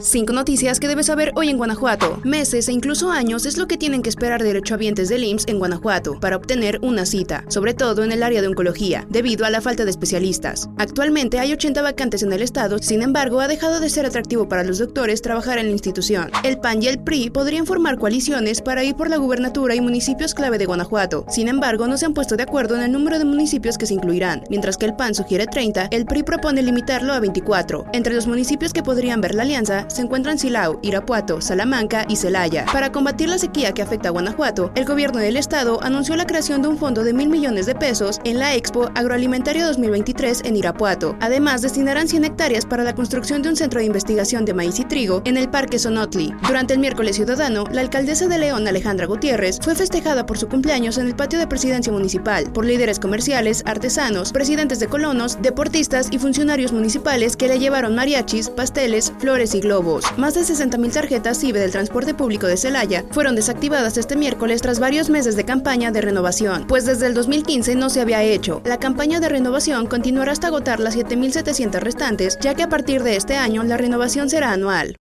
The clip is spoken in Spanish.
Cinco noticias que debes saber hoy en Guanajuato. Meses e incluso años es lo que tienen que esperar derechohabientes del IMSS en Guanajuato para obtener una cita, sobre todo en el área de oncología, debido a la falta de especialistas. Actualmente hay 80 vacantes en el estado, sin embargo, ha dejado de ser atractivo para los doctores trabajar en la institución. El PAN y el PRI podrían formar coaliciones para ir por la gubernatura y municipios clave de Guanajuato. Sin embargo, no se han puesto de acuerdo en el número de municipios que se incluirán. Mientras que el PAN sugiere 30, el PRI propone limitarlo a 24. Entre los municipios que podrían ver la alianza se encuentran Silao, Irapuato, Salamanca y Celaya. Para combatir la sequía que afecta a Guanajuato, el gobierno del estado anunció la creación de un fondo de mil millones de pesos en la Expo Agroalimentario 2023 en Irapuato. Además, destinarán 100 hectáreas para la construcción de un centro de investigación de maíz y trigo en el Parque Sonotli. Durante el miércoles ciudadano, la alcaldesa de León, Alejandra Gutiérrez, fue festejada por su cumpleaños en el patio de presidencia municipal por líderes comerciales, artesanos, presidentes de colonos, deportistas y funcionarios municipales que le llevaron mariachis, pasteles, flores y globos. Más de 60.000 tarjetas CIBE del transporte público de Celaya fueron desactivadas este miércoles tras varios meses de campaña de renovación, pues desde el 2015 no se había hecho. La campaña de renovación continuará hasta agotar las 7.700 restantes, ya que a partir de este año la renovación será anual.